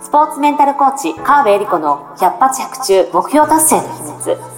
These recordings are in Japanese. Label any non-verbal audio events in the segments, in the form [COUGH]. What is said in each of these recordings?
スポーツメンタルコーチ、川辺恵理子の百発百中目標達成の秘密。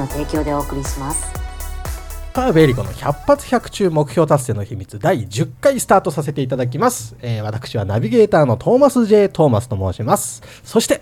提供でお送りします。川辺恵里子の100発100中目標達成の秘密第10回スタートさせていただきます、えー、私はナビゲーターのトーマス J トーマスと申します。そして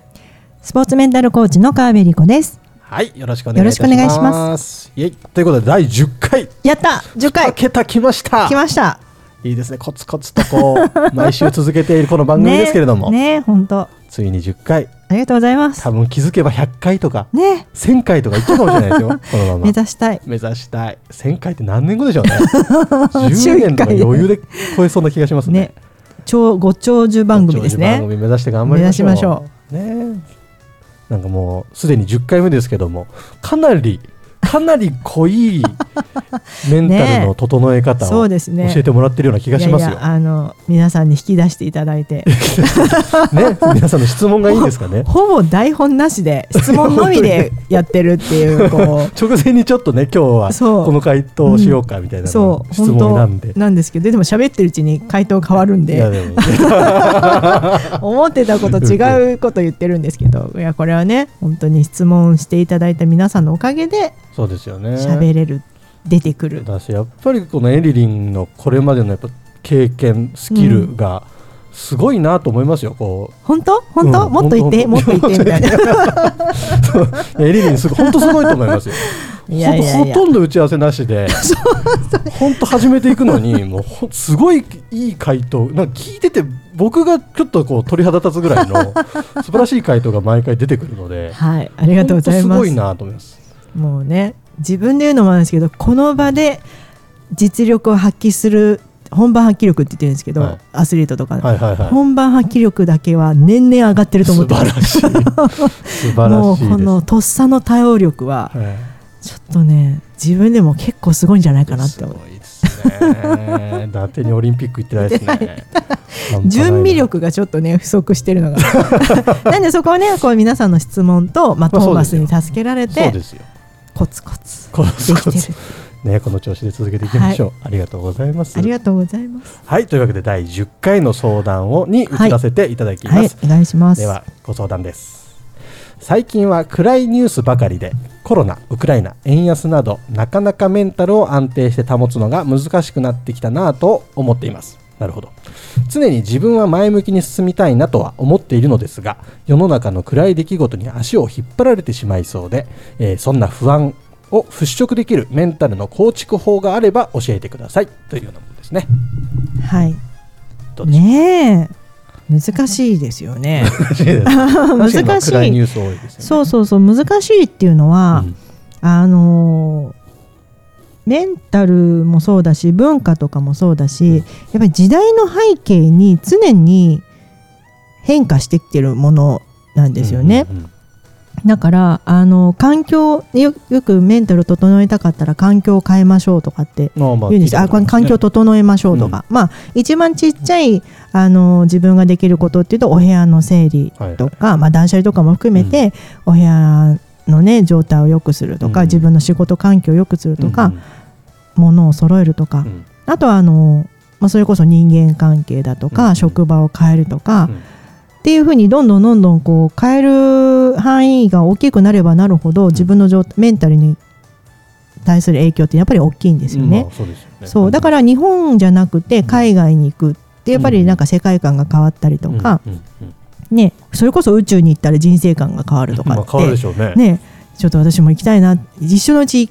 スポーツメンタルコーチの川辺恵里子です。はいよろしくお願いします。イエイということで第10回。やった10回。桁来ました。来ました。いいですね。コツコツとこう毎週続けているこの番組ですけれども。[LAUGHS] ね本当、ついに10回ありがとうございます。多分気づけば100回とかね。1000回とかいっちゃうかもしれないですよ。[LAUGHS] このまま。目指したい。目指したい。1000回って何年後でしょうね。[LAUGHS] 10年とか余裕で超えそうな気がしますね。ね。超ご長寿番組ですね。番組目指して頑張りましょう。目指しましょう。ね。なんかもうすでに10回目ですけどもかなりかなり濃い [LAUGHS] メンタルの整え方を教えてもらってるような気がしますよ。ね、あの皆さんに引き出していただいて。[LAUGHS] ね、皆さんの質問がいいんですかね。[LAUGHS] ほぼ台本なしで質問のみでやってるっていうこう。直前にちょっとね今日はこの回答しようかみたいな、そう質問なんで。なんですけどでも喋ってるうちに回答変わるんで。思ってたこと違うこと言ってるんですけどいやこれはね本当に質問していただいた皆さんのおかげでそうですよね。喋れる出てくる。だしやっぱりこのエリリンのこれまでのやっぱ経験スキルが、すごいなと思いますよ。こう。本当？本当、うん、もっと言ってもっと言ってみたいな。[LAUGHS] エリリンすご本当すごいと思いますよ。[LAUGHS] いやいやいや。ほとんど打ち合わせなしで。本当始めていくのにもうすごいいい回答。なんか聞いてて僕がちょっとこう鳥肌立つぐらいの [LAUGHS] 素晴らしい回答が毎回出てくるので、はい、ありがとうございます。すごいなと思います。もうね自分で言うのもあるんですけどこの場で実力を発揮する本番発揮力って言ってるんですけど、はい、アスリートとか、はいはいはい、本番発揮力だけは年々上がってると思ってます素晴らしい。[LAUGHS] もうこのとっさの対応力は、ちょっとね自分でも結構すごいんじゃないかなって思う。ね、伊達にオリンピック行ってないですね。[LAUGHS] 準備力がちょっとね不足してるのが。[LAUGHS] なんでそこはねこう皆さんの質問と、まあ、トーマスに助けられて、コツコツコツコツ。ねこの調子で続けていきましょう、はい、ありがとうございます。ありがとうございます。はいというわけで第10回の相談をに移らせていただきます、はい。はい、お願いします。ではご相談です。最近は暗いニュースばかりでコロナ、ウクライナ、円安などなかなかメンタルを安定して保つのが難しくなってきたなと思っていますなるほど。常に自分は前向きに進みたいなとは思っているのですが世の中の暗い出来事に足を引っ張られてしまいそうで、えー、そんな不安を払拭できるメンタルの構築法があれば教えてください。というようなものですね。はい。ねえ。[LAUGHS] 難しいですよね。難しい。ね、そうそうそう。難しいっていうのは、うん、あのメンタルもそうだし文化とかもそうだし、うん、やっぱり時代の背景に常に変化してきてるものなんですよね。うんうんうんだからあの環境よよくメンタル整えたかったら環境を変えましょうとかって言うんですあ、まあ、環境を整えましょうとか、うん、まあ一番ちっちゃいあの自分ができることっていうとお部屋の整理とか、はい、まあ、断捨離とかも含めて、うん、お部屋のね状態を良くするとか、うん、自分の仕事環境を良くするとか、物を揃えるとか、あとはあの、まあ、それこそ人間関係だとか、職場を変えるとか、っていうふうにどんどんどんどんこう変える範囲が大きくなればなるほど自分の状メンタルに対する影響ってやっぱり大きいんですよね。そう、ね、そう。だから日本じゃなくて海外に行くってやっぱりなんか世界観が変わったりとか、ね、それこそ宇宙に行ったら人生観が変わるとかって、ね。ねちょっと私も行きたいな。一緒のうち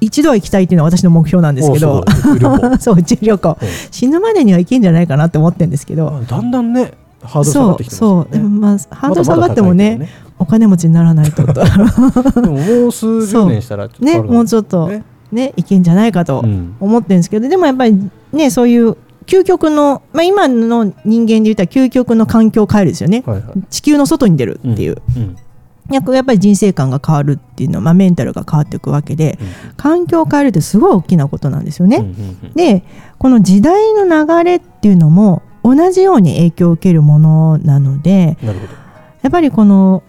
一度は行きたいっていうのは私の目標なんですけど。[LAUGHS] そう宇宙旅行。死ぬまでには行けんじゃないかなって思ってるんですけど。だんだんねハード下がってきてますよね。そうでもまあハード下がってもね、お金持ちにならないと [LAUGHS] でももう数十年したらね。もうちょっとねね。いけんじゃないかと思ってるんですけど、でもやっぱりねそういう究極の、まあ、今の人間で言ったら究極の環境を変えるですよね、はいはい。地球の外に出るっていう、うん。やっぱやっぱり人生観が変わるっていうのは、まあ、メンタルが変わっていくわけで、環境を変えるってすごい大きなことなんですよね。うんうんうん。でこの時代の流れっていうのも同じように影響を受けるものなのでやっぱりこの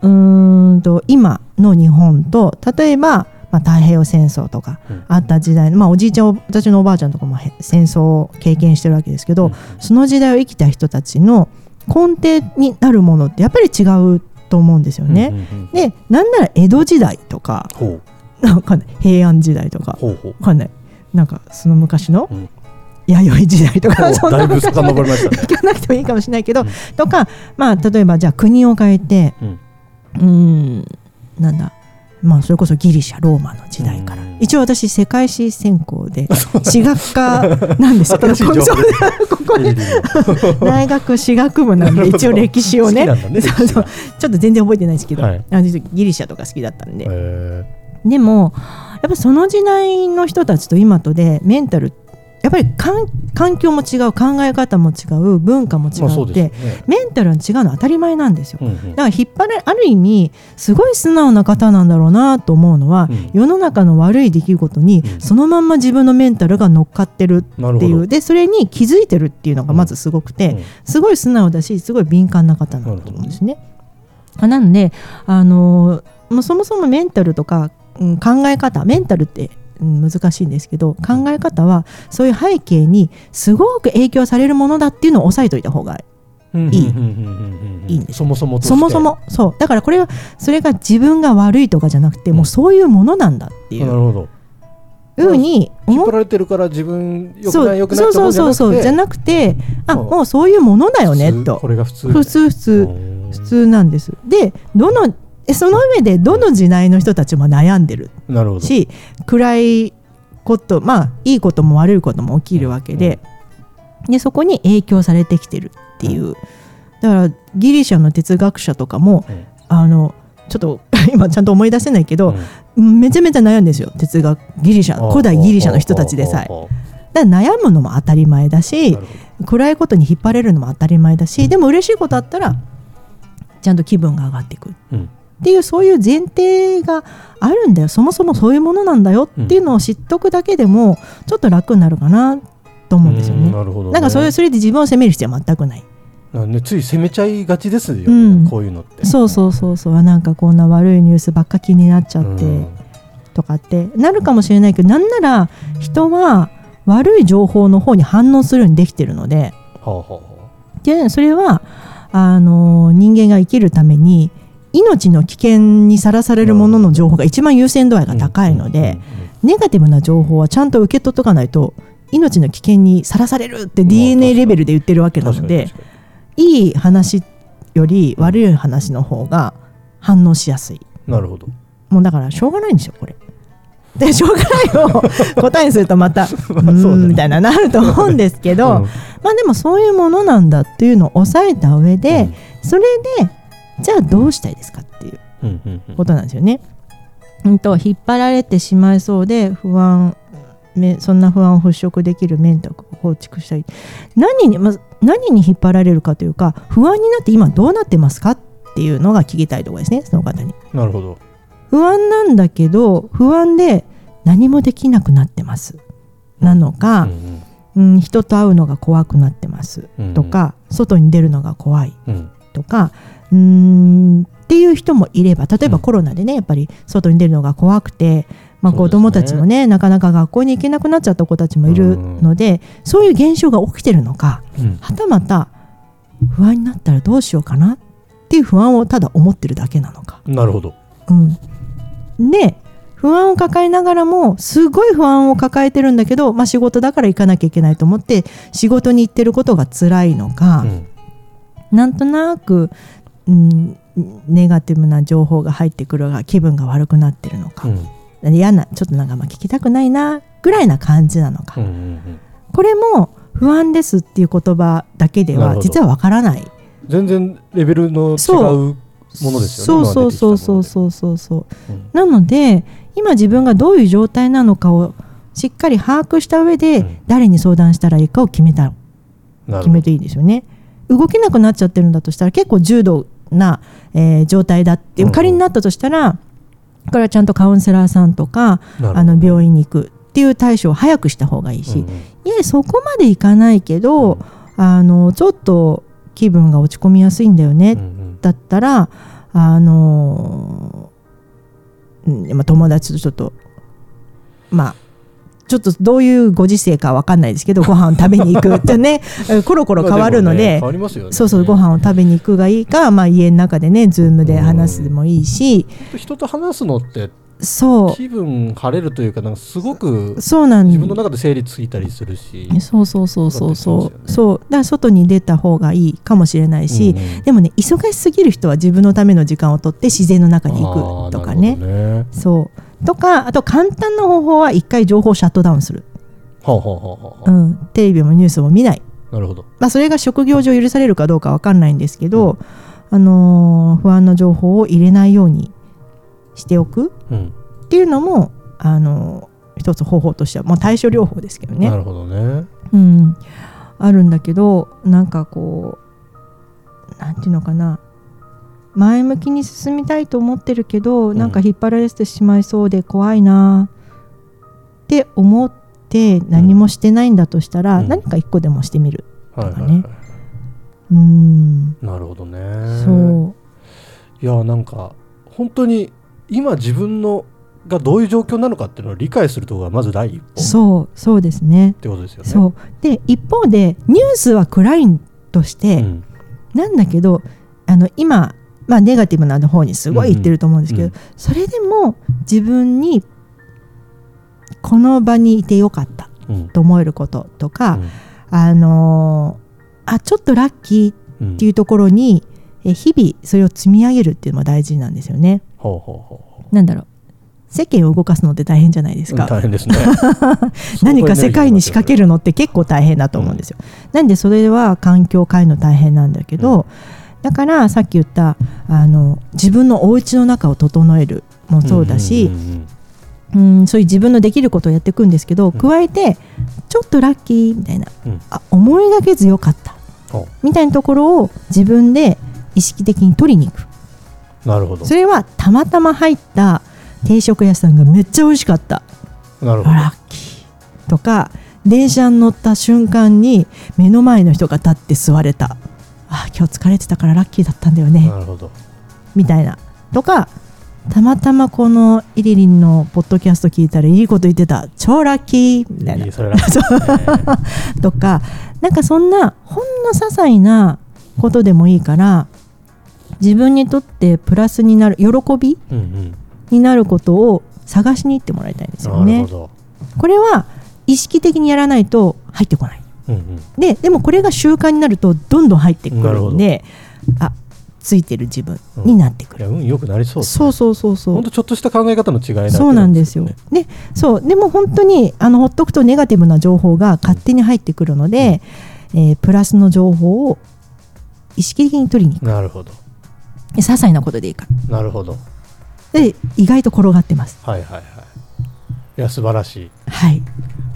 うーんと今の日本と例えば、まあ、太平洋戦争とかうん。あった時代の、まあ、おじいちゃん私のおばあちゃんとかもへ戦争を経験してるわけですけど、うん。その時代を生きた人たちの根底になるものってやっぱり違うと思うんですよね。でなんなら江戸時代とかなんか、ね、平安時代とかほかんない。なんかその昔のうん。弥生時代とか、そんなだいぶ遡りましたね。行かなくてもいいかもしれないけど、うん。とかまあ例えばじゃあ国を変えてうんなんだまあそれこそギリシャローマの時代から。うん。一応私世界史専攻で史学科なんですよ。ここで大学史学部なんで一応歴史をね。ねちょっと全然覚えてないですけど、はい。あのギリシャとか好きだったんで、へでもやっぱその時代の人たちと今とでメンタルやっぱり環環境も違う考え方も違う文化も違って、ですよね。メンタルは違うのは当たり前なんですよ。うんうん。だから引っ張れある意味すごい素直な方なんだろうなと思うのは、うん。世の中の悪い出来事にうん。そのまんま自分のメンタルが乗っかってるっていう。でそれに気づいてるっていうのがまずすごくて、うん。すごい素直だしすごい敏感な方なんだと思うんですね。あなので、あのーもうそもそもメンタルとか、うん考え方メンタルって、難しいんですけど考え方はそういう背景にすごく影響されるものだっていうのを押さえといた方がいい。いいんですそもそもそもそもそうだからこれはそれが自分が悪いとかじゃなくて、もうそういうものなんだっていうなるほどふうに思られてるから自分よくそうないよくないそうそうそうじゃなくてあもうそういうものだよねとこれが普通普通普通普通なんですでどのその上でどの時代の人たちも悩んでるし暗いことまあいいことも悪いことも起きるわけで,、でそこに影響されてきてるっていう。だからギリシャの哲学者とかもうん。あのちょっと [LAUGHS] 今ちゃんと思い出せないけど、めちゃめちゃ悩んでんですよ哲学ギリシャうん古代ギリシャの人たちでさえ。だから悩むのも当たり前だうし暗いことに引っ張れるのも当たり前だしでも嬉しいことあったらちゃんと気分が上がっていくっていうそういう前提があるんだよ。そもそもそういうものなんだよっていうのを知っとくだけでもちょっと楽になるかなと思うんですよね。なるほどね。なんかそれそれで自分を責める必要は全くない。なんでつい責めちゃいがちですようん。こういうのって。そうそうそうそう。あなんかこんな悪いニュースばっか気になっちゃって、うん。とかって。なるかもしれないけどなんなら人は悪い情報の方に反応するようにできてるので。はあはあはでそれはあの人間が生きるために命の危険にさらされるものの情報が一番優先度合いがあ高いので、ネガティブな情報はちゃんと受け取っとかないと命の危険にさらされるってまあ DNA レベルで言ってるわけなのでいい話より悪い話の方が反応しやすい。になるほど。もうだからしょうがないんですよこれ。でしょうがないを [LAUGHS] 答えにするとまた [LAUGHS] うんみたいななると思うんですけど、うん。まあでもそういうものなんだっていうのを抑えた上で、それでじゃあどうしたいですかっていううんうんうん。ことなんですよね。うんと引っ張られてしまいそうで不安めそんな不安を払拭できるメンタルを構築したい何に、まず何に引っ張られるかというか不安になって今どうなってますかっていうのが聞きたいところですねその方に。なるほど。不安なんだけど不安で何もできなくなってます。なのかう、んうん、人と会うのが怖くなってますうんとか、外に出るのが怖い。うんとかうーんっていう人もいれば例えばうん。コロナでねやっぱり外に出るのが怖くて、まあ、子どもたちもねなかなか学校に行けなくなっちゃった子たちもいるので、そういう現象が起きてるのかうん。はたまた不安になったらどうしようかなっていう不安をただ思ってるだけなのか。なるほど。うん、で不安を抱えながらもすごい不安を抱えてるんだけど、まあ、仕事だから行かなきゃいけないと思って仕事に行ってることが辛いのか、うんなんとなく、うん、ネガティブな情報が入ってくるが気分が悪くなってるのか、うん。嫌なちょっとなんかまあ聞きたくないなぐらいな感じなのか、うんうんこれも不安ですっていう言葉だけでは実はわからない。全然レベルの違うそうものですそう。よねそうそうそううそうそうそうう。ん。なので今自分がどういう状態なのかをしっかり把握した上でうん。誰に相談したらいいかを決めた。決めていいですよね。動けなくなっちゃってるんだとしたら結構重度な、えー状態だってうんうん。仮になったとしたらこれはちゃんとカウンセラーさんとかなるほどあの病院に行くっていう対処を早くした方がいいし、うんうん。いえそこまでいかないけど、あのちょっと気分が落ち込みやすいんだよね、うんうん。だったらあのうんまあ友達とちょっとまあちょっとどういうご時世かわかんないですけどご飯を食べに行くってねえ [LAUGHS] コロコロ変わるのでそうそうご飯を食べに行くがいいか、まあ、家の中でねズームで話すでもいいし。人と話すのってそ気分晴れるというかなんかすごくうそうなん自分の中で整理ついたりするし、そうそうそうそうそう。そうだから外に出た方がいいかもしれないし、でもね忙しすぎる人は自分のための時間を取って自然の中に行くとかね。そうとかあと簡単な方法は一回情報をシャットダウンする、はあはあはあはあう。ん、テレビもニュースも見ない、なるほど。まあ、それが職業上許されるかどうかわかんないんですけど、あのー不安な情報を入れないようにしておく。うん。っていうのも、あのー一つ方法としては、まあ、対処療法ですけどね。なるほどね。うん、あるんだけどなんかこうなんていうのかな前向きに進みたいと思ってるけど、ん。なんか引っ張られてしまいそうで怖いな。って思って何もしてないんだとしたら、うん。何か一個でもしてみる。とかねはい。うん。なるほどね。そいやなんか本当に今自分のがどういう状況なのかっていうのを理解するところがまず第一歩。うそうそうですね。ってことですよね。そう。で一方でニュースは暗いとして、ん。なんだけどあの今、まあ、ネガティブな方にすごい言ってると思うんですけど、うんそれでも自分にこの場にいてよかったうんと思えることとか、うん。あのーあちょっとラッキーうんっていうところに、え日々それを積み上げるっていうのが大事なんですよね。ほうほうほなんだろう。世間を動かすのって大変じゃないですうか。大変ですね。[LAUGHS] 何か世界に仕掛けるのって結構大変だと思うんですよ。なんでそれは環境を変えるの大変なんだけど、だからさっき言ったあの自分のお家の中を整えるもそうだし、んうんうんうん。そういう自分のできることをやっていくんですけど、ん。加えてちょっとラッキーみたいな、うん。あ思いがけずよかったほみたいなところを自分で意識的に取りに行く。うなるほど。それはたまたま入った定食屋さんがめっちゃ美味しかった。なるほど。ラッキー。とか電車に乗った瞬間に目の前の人が立って座れたあ今日疲れてたからラッキーだったんだよね。なるほど。みたいなとかたまたまこのイリリンのポッドキャスト聞いたらいいこと言ってた。超ラッキーみたいな。[LAUGHS] とかなんかそんなほんの些細なことでもいいから自分にとってプラスになる喜びうんうん。になることを探しに行ってもらいたいんですよね。なるほ。ど。これは意識的にやらないと入ってこない。うんうんででもこれが習慣になるとどんどん入ってくなるんであついてる自分になってくる。いや運良くなりそうですそうそうそうそう本当ちょっとした考え方の違いだけそうなんですよね。で、そう、でも本当にあのほっとくとネガティブな情報が勝手に入ってくるので、えープラスの情報を意識的に取りに行く。なるほど些細なことでいいかなるほどら。で、意外と転がってます。はいはいはいいや素晴らしいはい。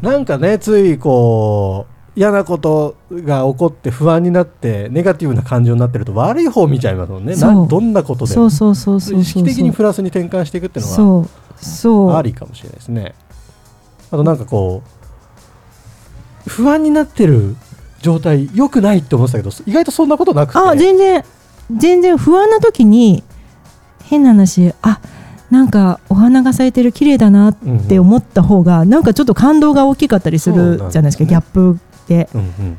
なんかねついこう嫌なことが起こって不安になってネガティブな感情になってると悪い方を見ちゃいますもんねどんなことでも。意識的にプラスに転換していくっていうのそう。そう。はありかもしれないですねあとなんかこう不安になってる状態良くないって思ってたけど意外とそんなことなくてあ、全然、全然不安な時に、変な話、あなんかお花が咲いてる綺麗だなって思った方が、なんかちょっと感動が大きかったりするじゃないですか、ねギャップで。うんうん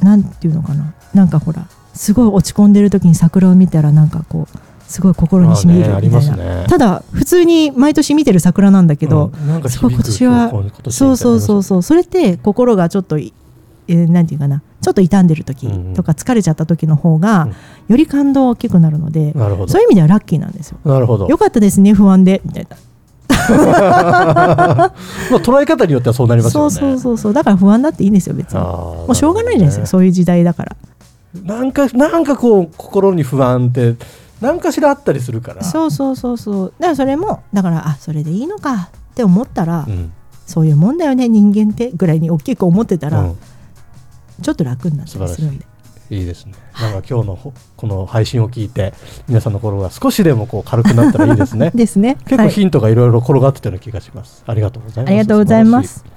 なんていうのかな。なんかほらすごい落ち込んでる時に桜を見たらなんかこうすごい心にしみ入るみたいな、ますね。ただ普通に毎年見てる桜なんだけど、うん。すごい今年はそうそうそうそう。それって心がちょっとい、えーなんていうかな。ちょっと傷んでる時うんうん。とか疲れちゃった時の方が、うん。より感動が大きくなるので、なるほど。そういう意味ではラッキーなんですよ。なるほど。よかったですね不安でみたいな [LAUGHS] まあ捉え方によってはそうなりますよね。そうそうそうそう。だから不安だっていいんですよ別に。もうしょうがないじゃないですか、るそういう時代だから。なんかなんかこう心に不安って何かしらあったりするから。そうそうそうそう。だからそれもだからあそれでいいのかって思ったら、うん。そういうもんだよね人間ってぐらいに大きく思ってたら、うん。ちょっと楽になったりするんでいいですね。なんか今日のほこの配信を聞いて皆さんの心が少しでもこう軽くなったらいいですね。[LAUGHS] ですね結構はいヒントがいろいろ転がってたような気がします。ありがとうございます。ありがとうございます。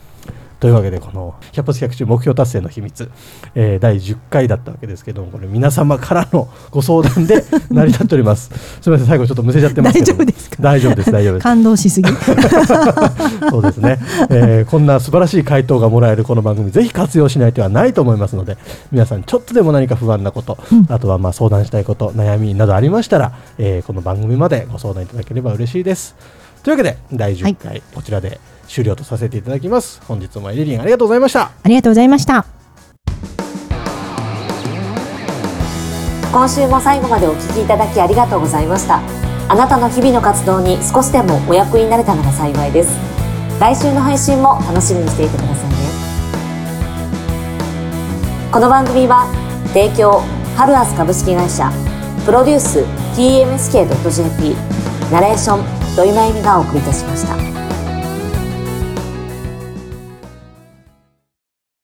というわけでこの100発100中目標達成の秘密、えー第10回だったわけですけどもこれ皆様からの [LAUGHS] ご相談で成り立っております。すみません最後ちょっとむせちゃってますけども。大丈夫ですか？大丈夫です大丈夫です。感動しすぎ。[LAUGHS] そうですね、えーこんな素晴らしい回答がもらえるこの番組ぜひ活用しない手はないと思いますので皆さんちょっとでも何か不安なこと、あとはまあ相談したいこと悩みなどありましたら、えーこの番組までご相談いただければ嬉しいです。というわけで第10回、こちらで終了とさせていただきます。本日もエリリンありがとうございました。ありがとうございました。今週も最後までお聞きいただきありがとうございました。あなたの日々の活動に少しでもお役になれたなら幸いです。来週の配信も楽しみにしていてくださいね。この番組は提供ハルアス株式会社プロデュース TMSK.jp ナレーション土井真由美がお送りいたしました